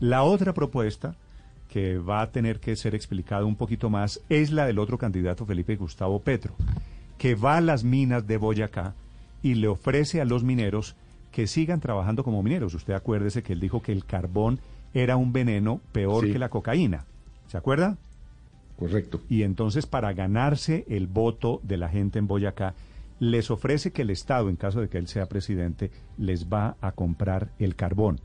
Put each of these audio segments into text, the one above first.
La otra propuesta que va a tener que ser explicada un poquito más es la del otro candidato, Felipe Gustavo Petro, que va a las minas de Boyacá y le ofrece a los mineros que sigan trabajando como mineros. Usted acuérdese que él dijo que el carbón era un veneno peor Sí. que la cocaína. ¿Se acuerda? Correcto. Y entonces para ganarse el voto de la gente en Boyacá, les ofrece que el Estado, en caso de que él sea presidente, les va a comprar el carbón.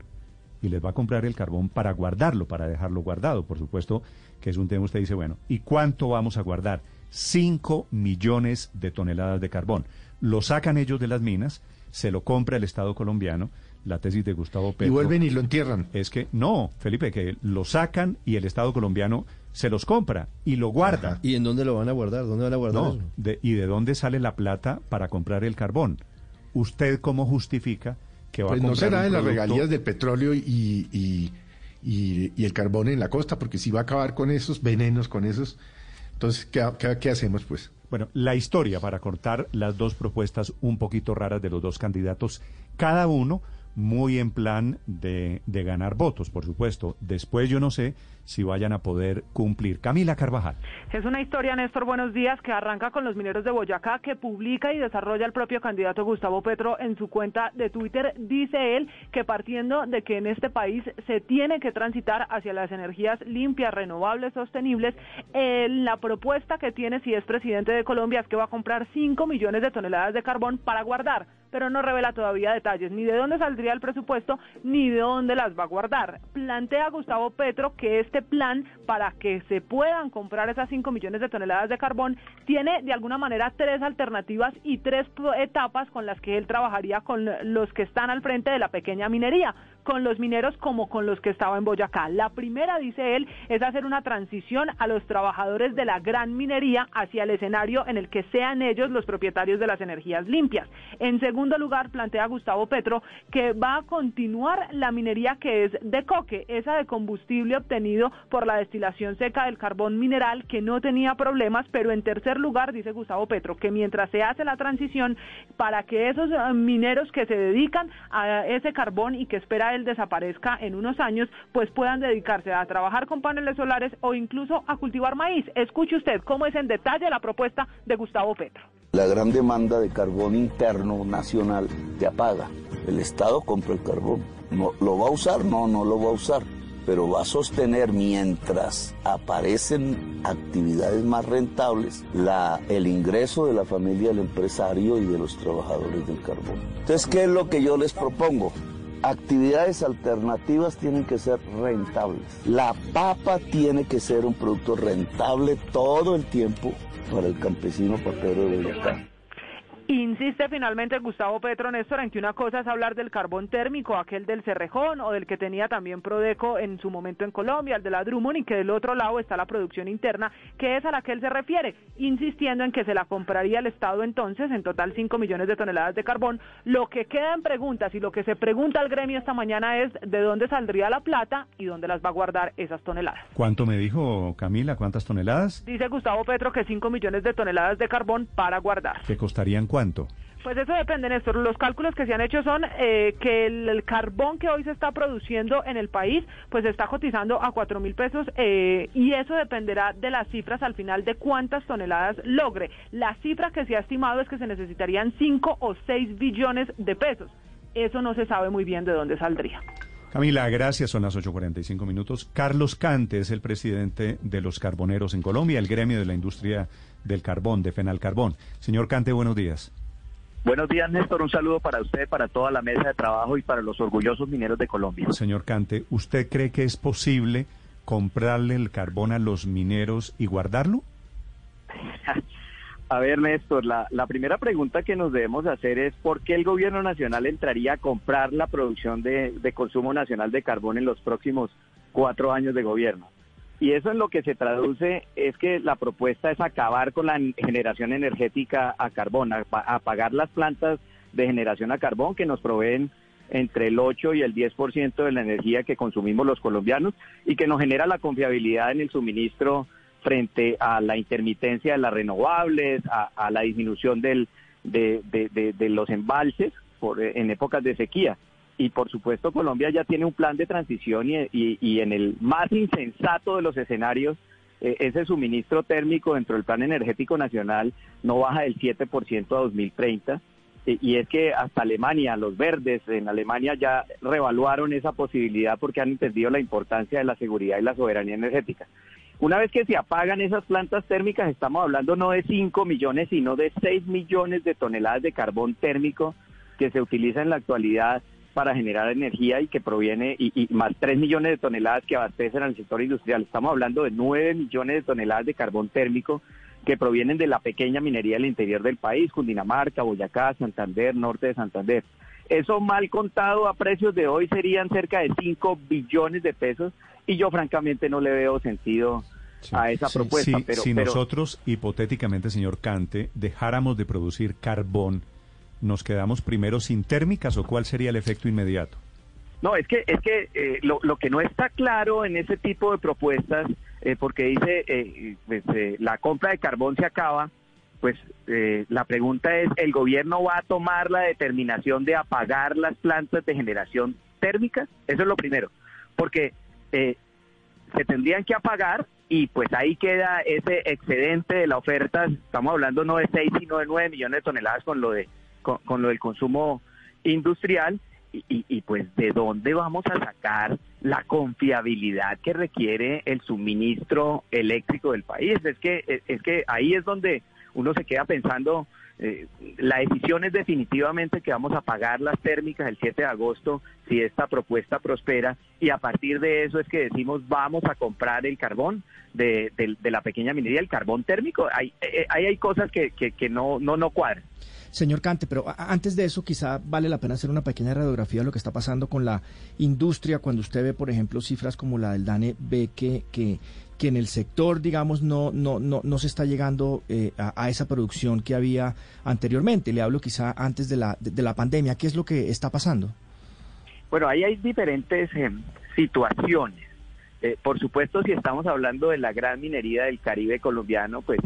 Y les va a comprar el carbón para guardarlo, para dejarlo guardado. Por supuesto que es un tema, usted dice, bueno, ¿y cuánto vamos a guardar? 5 millones de toneladas de carbón. Lo sacan ellos de las minas, se lo compra el Estado colombiano. La tesis de Gustavo Petro Y vuelven y lo entierran. es que no, Felipe, que lo sacan y el Estado colombiano se los compra y lo guarda. Ajá. ¿Y en dónde lo van a guardar? ¿Dónde van a guardar No, de- ¿y de dónde sale la plata para comprar el carbón? ¿Usted cómo justifica que va Pues a no será de las regalías del petróleo y, y, y- y el carbón en la costa, porque si va a acabar con esos venenos, con esos... Entonces, ¿qué, qué, qué hacemos, pues? Bueno, la historia para cortar las dos propuestas un poquito raras de los dos candidatos, cada uno muy en plan de, de ganar votos, por supuesto. Después yo no sé si vayan a poder cumplir. Camila Carvajal. Es una historia, Néstor, buenos días, que arranca con los mineros de Boyacá, que publica y desarrolla el propio candidato Gustavo Petro en su cuenta de Twitter. Dice él que partiendo de que en este país se tiene que transitar hacia las energías limpias, renovables, sostenibles, la propuesta que tiene si es presidente de Colombia es que va a comprar 5 millones de toneladas de carbón para guardar pero no revela todavía detalles ni de dónde saldría el presupuesto ni de dónde las va a guardar. Plantea Gustavo Petro que este plan para que se puedan comprar esas 5 millones de toneladas de carbón tiene de alguna manera tres alternativas y tres etapas con las que él trabajaría con los que están al frente de la pequeña minería, con los mineros como con los que estaba en Boyacá. La primera, dice él, es hacer una transición a los trabajadores de la gran minería hacia el escenario en el que sean ellos los propietarios de las energías limpias. En segundo lugar, plantea Gustavo Petro que va a continuar la minería que es de coque, esa de combustible obtenido por la destilación seca del carbón mineral que no tenía problemas, pero en tercer lugar, dice Gustavo Petro, que mientras se hace la transición para que esos eh, mineros que se dedican a ese carbón y que espera él desaparezca en unos años, pues puedan dedicarse a trabajar con paneles solares o incluso a cultivar maíz. Escuche usted cómo es en detalle la propuesta de Gustavo Petro. La gran demanda de carbón interno nacional te apaga. El Estado compra el carbón. No, ¿Lo va a usar? No, no lo va a usar. Pero va a sostener mientras aparecen actividades más rentables la, el ingreso de la familia del empresario y de los trabajadores del carbón. Entonces, ¿qué es lo que yo les propongo? Actividades alternativas tienen que ser rentables. La papa tiene que ser un producto rentable todo el tiempo para el campesino papero de Boyacá. Insiste finalmente Gustavo Petro Néstor en que una cosa es hablar del carbón térmico, aquel del Cerrejón o del que tenía también Prodeco en su momento en Colombia, el de la Drummond, y que del otro lado está la producción interna, que es a la que él se refiere, insistiendo en que se la compraría el Estado entonces, en total 5 millones de toneladas de carbón. Lo que queda en preguntas y lo que se pregunta al gremio esta mañana es de dónde saldría la plata y dónde las va a guardar esas toneladas. ¿Cuánto me dijo Camila? ¿Cuántas toneladas? Dice Gustavo Petro que 5 millones de toneladas de carbón para guardar. ¿Que costarían cuánto? Pues eso depende, Néstor. Los cálculos que se han hecho son eh, que el, carbón que hoy se está produciendo en el país, pues está cotizando a cuatro mil pesos eh, y eso dependerá de las cifras al final de cuántas toneladas logre. La cifra que se ha estimado es que se necesitarían 5 o 6 billones de pesos. Eso no se sabe muy bien de dónde saldría. Camila, gracias. Son las 8.45 minutos. Carlos Cante es el presidente de los carboneros en Colombia, el gremio de la industria del carbón, de Fenalcarbón. Señor Cante, buenos días. Buenos días, Néstor. Un saludo para usted, para toda la mesa de trabajo y para los orgullosos mineros de Colombia. Señor Cante, ¿usted cree que es posible comprarle el carbón a los mineros y guardarlo? A ver, Néstor, la, primera pregunta que nos debemos hacer es por qué el gobierno nacional entraría a comprar la producción de, de consumo nacional de carbón en los próximos cuatro años de gobierno. Y eso en lo que se traduce es que la propuesta es acabar con la generación energética a carbón, apagar las plantas de generación a carbón que nos proveen entre el 8 y el 10% de la energía que consumimos los colombianos y que nos genera la confiabilidad en el suministro frente a la intermitencia de las renovables, a, la disminución del, de, los embalses por, en épocas de sequía. y por supuesto Colombia ya tiene un plan de transición y, y, en el más insensato de los escenarios, eh, ese suministro térmico dentro del plan energético nacional no baja del 7% a 2030. y es que hasta Alemania, los verdes en Alemania ya revaluaron esa posibilidad porque han entendido la importancia de la seguridad y la soberanía energética. Una vez que se apagan esas plantas térmicas, estamos hablando no de 5 millones, sino de 6 millones de toneladas de carbón térmico que se utiliza en la actualidad para generar energía y que proviene, y, más 3 millones de toneladas que abastecen al sector industrial. Estamos hablando de 9 millones de toneladas de carbón térmico que provienen de la pequeña minería del interior del país, Cundinamarca, Boyacá, Santander, norte de Santander. Eso mal contado a precios de hoy serían cerca de 5 billones de pesos y yo francamente no le veo sentido a esa propuesta. pero, si nosotros, hipotéticamente, señor Cante, dejáramos de producir carbón, ¿nos quedamos primero sin térmicas o cuál sería el efecto inmediato? No, es que es que eh, lo, lo, que no está claro en ese tipo de propuestas, eh, porque dice eh, pues, la compra de carbón se acaba, pues la pregunta es, ¿el gobierno va a tomar la determinación de apagar las plantas de generación térmica? Eso es lo primero, porque se tendrían que apagar y pues ahí queda ese excedente de la oferta, estamos hablando no de 6 sino de 9 millones de toneladas con lo de con, lo del consumo industrial y, y, pues de dónde vamos a sacar la confiabilidad que requiere el suministro eléctrico del país. Es que, es que ahí es donde uno se queda pensando, eh, la decisión es definitivamente que vamos a pagar las térmicas el 7 de agosto si esta propuesta prospera y a partir de eso es que decimos vamos a comprar el carbón de, la pequeña minería, el carbón térmico. Hay, hay, hay, cosas que, que, que no, no, no cuadran. Señor Cante, pero antes de eso quizá vale la pena hacer una pequeña radiografía de lo que está pasando con la industria cuando usted ve, por ejemplo, cifras como la del DANE, ve que, que, que en el sector, digamos, no, no, no, no se está llegando eh, a, esa producción que había anteriormente. Le hablo quizá antes de la, de, la pandemia. ¿Qué es lo que está pasando? Bueno, ahí hay diferentes eh, situaciones. Eh, por supuesto, si estamos hablando de la gran minería del Caribe colombiano, pues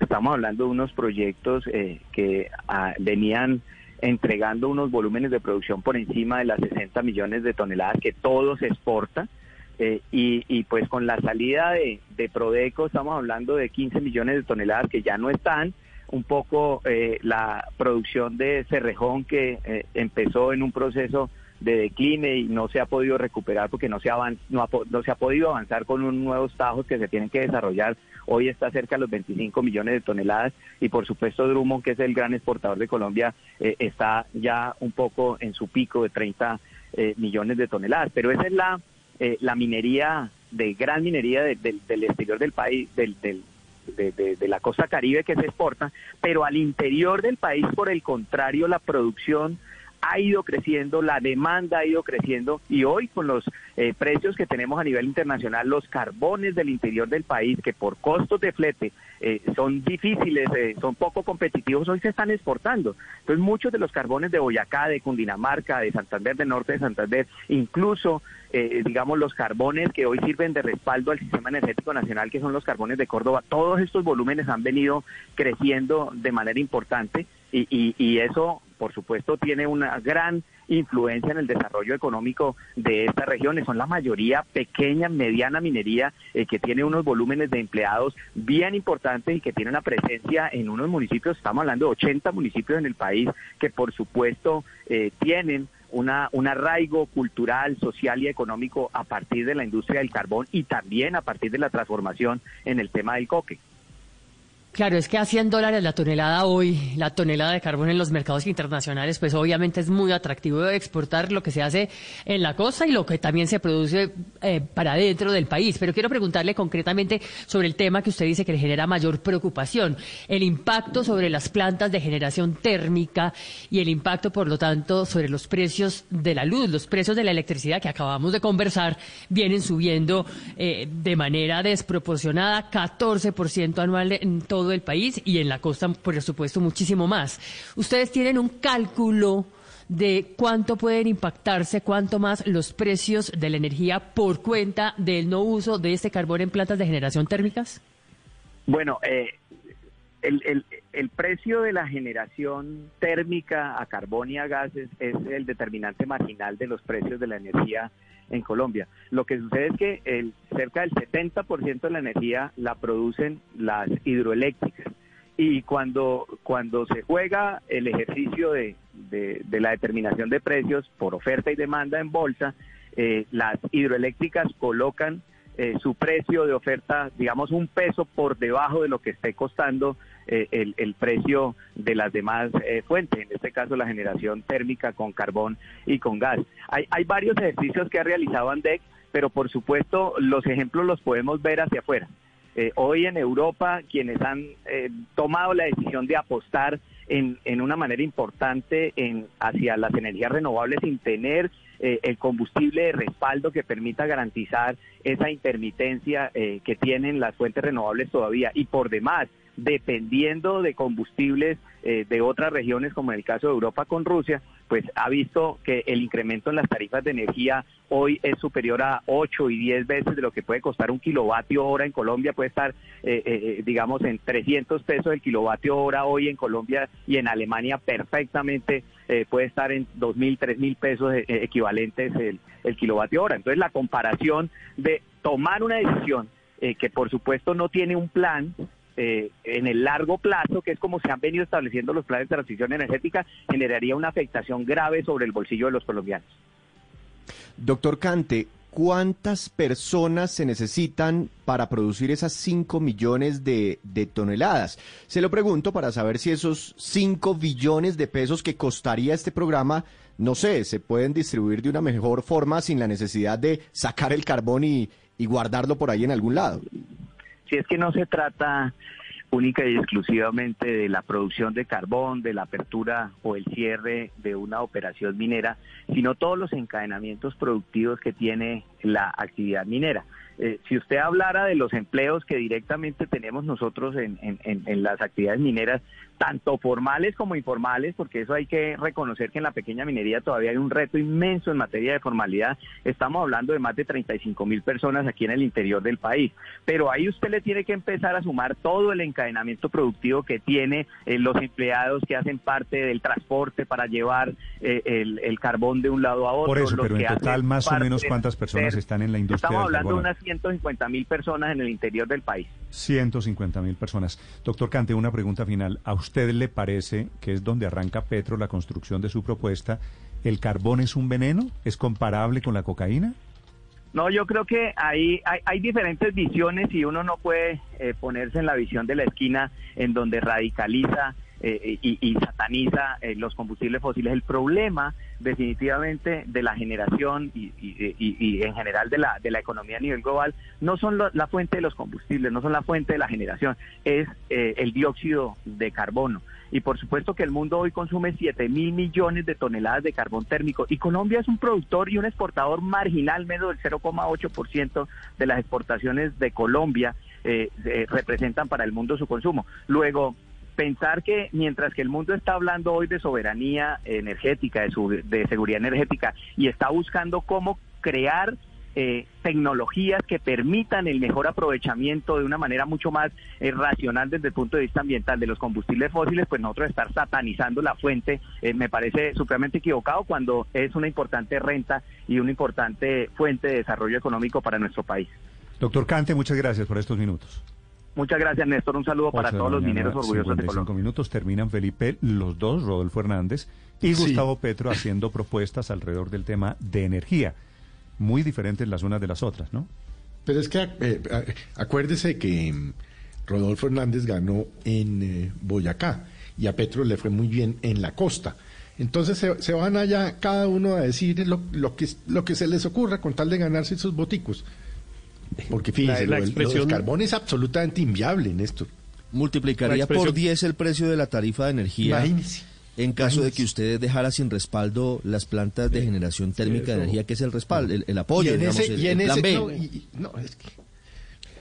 estamos hablando de unos proyectos eh, que ah, venían entregando unos volúmenes de producción por encima de las 60 millones de toneladas que todo se exporta. Eh, y, pues con la salida de, de, Prodeco estamos hablando de 15 millones de toneladas que ya no están, un poco eh, la producción de Cerrejón que empezó en un proceso de decline y no se ha podido recuperar porque no se, no, no se ha podido avanzar con unos nuevos tajos que se tienen que desarrollar hoy está cerca de los 25 millones de toneladas y por supuesto Drummond, que es el gran exportador de Colombia, eh, está ya un poco en su pico de 30 eh, millones de toneladas. Pero esa es la, eh, la minería, de gran minería del exterior del país, del, del de, de, la costa caribe que se exporta, pero al interior del país, por el contrario, la producción ha ido creciendo, la demanda ha ido creciendo y hoy con los eh, precios que tenemos a nivel internacional, los carbones del interior del país que por costos de flete eh, son difíciles, eh, son poco competitivos, hoy se están exportando. Entonces muchos de los carbones de Boyacá, de Cundinamarca, de Santander, del norte de Santander, incluso digamos los carbones que hoy sirven de respaldo al sistema energético nacional, que son los carbones de Córdoba, todos estos volúmenes han venido creciendo de manera importante y, y, y eso por supuesto, tiene una gran influencia en el desarrollo económico de estas regiones. Son la mayoría pequeña, mediana minería eh, que tiene unos volúmenes de empleados bien importantes y que tiene una presencia en unos municipios, estamos hablando de 80 municipios en el país, que por supuesto eh, tienen una, un arraigo cultural, social y económico a partir de la industria del carbón y también a partir de la transformación en el tema del coque. Claro, es que a 100 dólares la tonelada hoy, la tonelada de carbón en los mercados internacionales, pues obviamente es muy atractivo exportar lo que se hace en la costa y lo que también se produce eh, para dentro del país. Pero quiero preguntarle concretamente sobre el tema que usted dice que le genera mayor preocupación, el impacto sobre las plantas de generación térmica y el impacto, por lo tanto, sobre los precios de la luz, los precios de la electricidad que acabamos de conversar, vienen subiendo eh, de manera desproporcionada, 14% anual en todo del país y en la costa, por supuesto, muchísimo más. Ustedes tienen un cálculo de cuánto pueden impactarse, cuánto más los precios de la energía por cuenta del no uso de este carbón en plantas de generación térmicas? Bueno, eh, el, el, precio de la generación térmica a carbón y a gases es el determinante marginal de los precios de la energía en Colombia. Lo que sucede es que el, cerca del 70% de la energía la producen las hidroeléctricas. Y cuando, cuando se juega el ejercicio de, de, de la determinación de precios por oferta y demanda en bolsa, eh, las hidroeléctricas colocan eh, su precio de oferta, digamos, un peso por debajo de lo que esté costando eh, el, precio de las demás eh, fuentes, en este caso la generación térmica con carbón y con gas. Hay, hay varios ejercicios que ha realizado ANDEC, pero por supuesto los ejemplos los podemos ver hacia afuera. Eh, hoy en Europa, quienes han eh, tomado la decisión de apostar en, una manera importante en, hacia las energías renovables sin tener el combustible de respaldo que permita garantizar esa intermitencia eh, que tienen las fuentes renovables todavía y por demás dependiendo de combustibles eh, de otras regiones, como en el caso de Europa con Rusia, pues ha visto que el incremento en las tarifas de energía hoy es superior a 8 y 10 veces de lo que puede costar un kilovatio hora en Colombia, puede estar, eh, eh, digamos, en 300 pesos el kilovatio hora hoy en Colombia y en Alemania perfectamente eh, puede estar en 2.000, 3.000 pesos eh, equivalentes el, el kilovatio hora. Entonces la comparación de tomar una decisión eh, que por supuesto no tiene un plan, eh, en el largo plazo, que es como se han venido estableciendo los planes de transición energética, generaría una afectación grave sobre el bolsillo de los colombianos. Doctor Cante, ¿cuántas personas se necesitan para producir esas 5 millones de, toneladas? Se lo pregunto para saber si esos 5 billones de pesos que costaría este programa, no sé, se pueden distribuir de una mejor forma sin la necesidad de sacar el carbón y, y guardarlo por ahí en algún lado. Si es que no se trata única y exclusivamente de la producción de carbón, de la apertura o el cierre de una operación minera, sino todos los encadenamientos productivos que tiene la actividad minera. Eh, si usted hablara de los empleos que directamente tenemos nosotros en, en, en, las actividades mineras, tanto formales como informales, porque eso hay que reconocer que en la pequeña minería todavía hay un reto inmenso en materia de formalidad. Estamos hablando de más de 35 mil personas aquí en el interior del país. Pero ahí usted le tiene que empezar a sumar todo el encadenamiento productivo que tiene eh, los empleados que hacen parte del transporte para llevar eh, el, el, carbón de un lado a otro. Por eso, pero en total, más o menos, ¿cuántas personas están en la industria Estamos hablando del de unas 150 mil personas en el interior del país. 150 mil personas. Doctor Cante, una pregunta final. ¿A usted le parece que es donde arranca Petro la construcción de su propuesta? ¿El carbón es un veneno? ¿Es comparable con la cocaína? No, yo creo que hay, hay, hay diferentes visiones y uno no puede eh, ponerse en la visión de la esquina en donde radicaliza eh, y, y, sataniza eh, los combustibles fósiles. El problema definitivamente de la generación y, en general de la, de la economía a nivel global no son lo, la fuente de los combustibles, no son la fuente de la generación, es eh, el dióxido de carbono. Y por supuesto que el mundo hoy consume 7 mil millones de toneladas de carbón térmico y Colombia es un productor y un exportador marginal, menos del 0,8% de las exportaciones de Colombia eh, representan para el mundo su consumo. Luego, pensar que mientras que el mundo está hablando hoy de soberanía energética, de, su, de seguridad energética y está buscando cómo crear eh, tecnologías que permitan el mejor aprovechamiento de una manera mucho más eh, racional desde el punto de vista ambiental de los combustibles fósiles, pues nosotros estar satanizando la fuente eh, me parece supremamente equivocado cuando es una importante renta y una importante fuente de desarrollo económico para nuestro país. Doctor Cante, muchas gracias por estos minutos. Muchas gracias, Néstor. Un saludo para todos los mineros orgullosos de Colombia. minutos terminan Felipe, los dos, Rodolfo Hernández y sí. Gustavo Petro, haciendo propuestas alrededor del tema de energía. Muy diferentes las unas de las otras, ¿no? Pero es que eh, acuérdese que mm, Rodolfo Hernández ganó en eh, Boyacá y a Petro le fue muy bien en la costa. Entonces se, se van allá cada uno a decir lo, lo, que, lo que se les ocurra con tal de ganarse sus boticos. Porque fíjense, la, la expresión... lo del carbón es absolutamente inviable en esto. Multiplicaría expresión... por 10 el precio de la tarifa de energía. Imagínese. En caso de que usted dejara sin respaldo las plantas de generación térmica Eso. de energía, que es el respaldo, el, el apoyo, y en digamos, ese, el, y en el plan ese, B. No, y, no, es que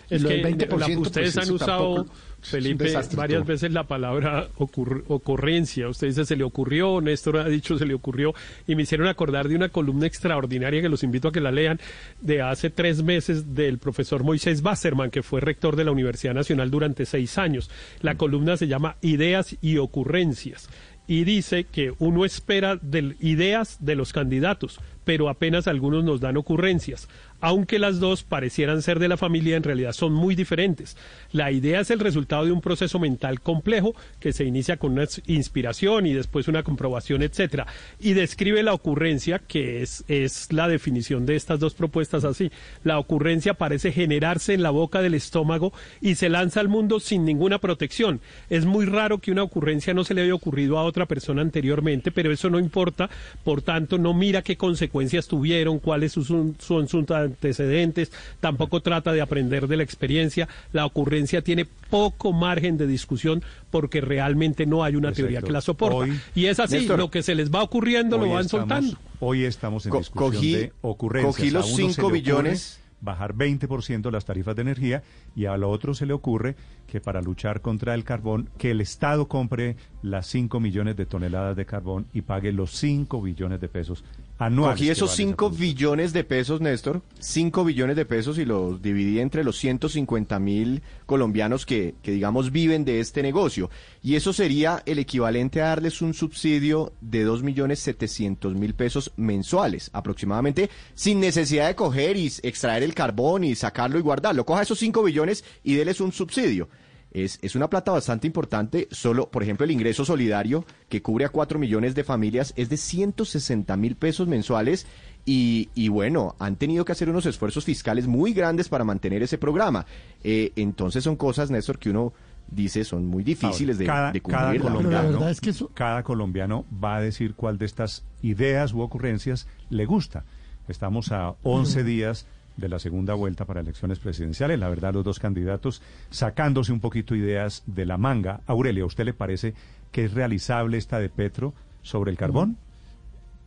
Es Lo que del 20%, la- ustedes pues, han usado, tampoco Felipe, varias todo. veces la palabra ocurr- ocurrencia. Usted dice se le ocurrió, Néstor ha dicho se le ocurrió, y me hicieron acordar de una columna extraordinaria que los invito a que la lean, de hace tres meses del profesor Moisés Basserman, que fue rector de la Universidad Nacional durante seis años. La columna se llama Ideas y Ocurrencias y dice que uno espera del- ideas de los candidatos, pero apenas algunos nos dan ocurrencias. Aunque las dos parecieran ser de la familia, en realidad son muy diferentes. La idea es el resultado de un proceso mental complejo que se inicia con una inspiración y después una comprobación, etcétera. Y describe la ocurrencia, que es, es la definición de estas dos propuestas así. La ocurrencia parece generarse en la boca del estómago y se lanza al mundo sin ninguna protección. Es muy raro que una ocurrencia no se le haya ocurrido a otra persona anteriormente, pero eso no importa. Por tanto, no mira qué consecuencias tuvieron, cuáles son, sus antecedentes, tampoco trata de aprender de la experiencia. La ocurrencia tiene poco margen de discusión porque realmente no hay una teoría que la soporta. Hoy- y es así, Néstor, lo que se les va ocurriendo lo van estamos- soltando. Hoy estamos en Co- discusión cogí- de ocurrencias. cogí los A uno se le cinco ocurre billones. Bajar 20% las tarifas de energía y al otro se le ocurre que para luchar contra el carbón, que el Estado compre las 5 millones de toneladas de carbón y pague los 5 billones de pesos anuales. Cogí esos vale esa 5 producción. billones de pesos, Néstor, 5 billones de pesos y los dividí entre los 150 mil colombianos que, que, digamos, viven de este negocio. Y eso sería el equivalente a darles un subsidio de 2 millones 700 mil pesos mensuales, aproximadamente, sin necesidad de coger y extraer el carbón y sacarlo y guardarlo. Coja esos 5 billones y déles un subsidio. Es, es una plata bastante importante. Solo, por ejemplo, el ingreso solidario que cubre a 4 millones de familias es de 160 mil pesos mensuales. Y, y bueno, han tenido que hacer unos esfuerzos fiscales muy grandes para mantener ese programa. Eh, entonces son cosas, Néstor, que uno dice son muy difíciles de, cada, de cada cumplir. la colombiano, verdad es que eso- cada colombiano va a decir cuál de estas ideas u ocurrencias le gusta. Estamos a 11 días de la segunda vuelta para elecciones presidenciales. La verdad, los dos candidatos sacándose un poquito ideas de la manga. Aurelia, ¿a usted le parece que es realizable esta de Petro sobre el carbón?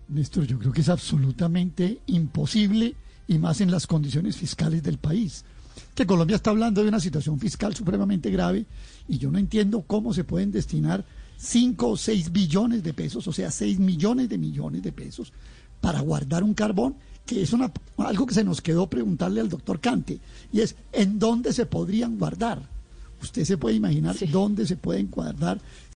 Néstor, yo creo que es absolutamente imposible y más en las condiciones fiscales del país. Que Colombia está hablando de una situación fiscal supremamente grave y yo no entiendo cómo se pueden destinar 5 o 6 billones de pesos, o sea, 6 millones de millones de pesos para guardar un carbón, que es una, algo que se nos quedó preguntarle al doctor Cante, y es, ¿en dónde se podrían guardar? Usted se puede imaginar Sí. dónde se pueden guardar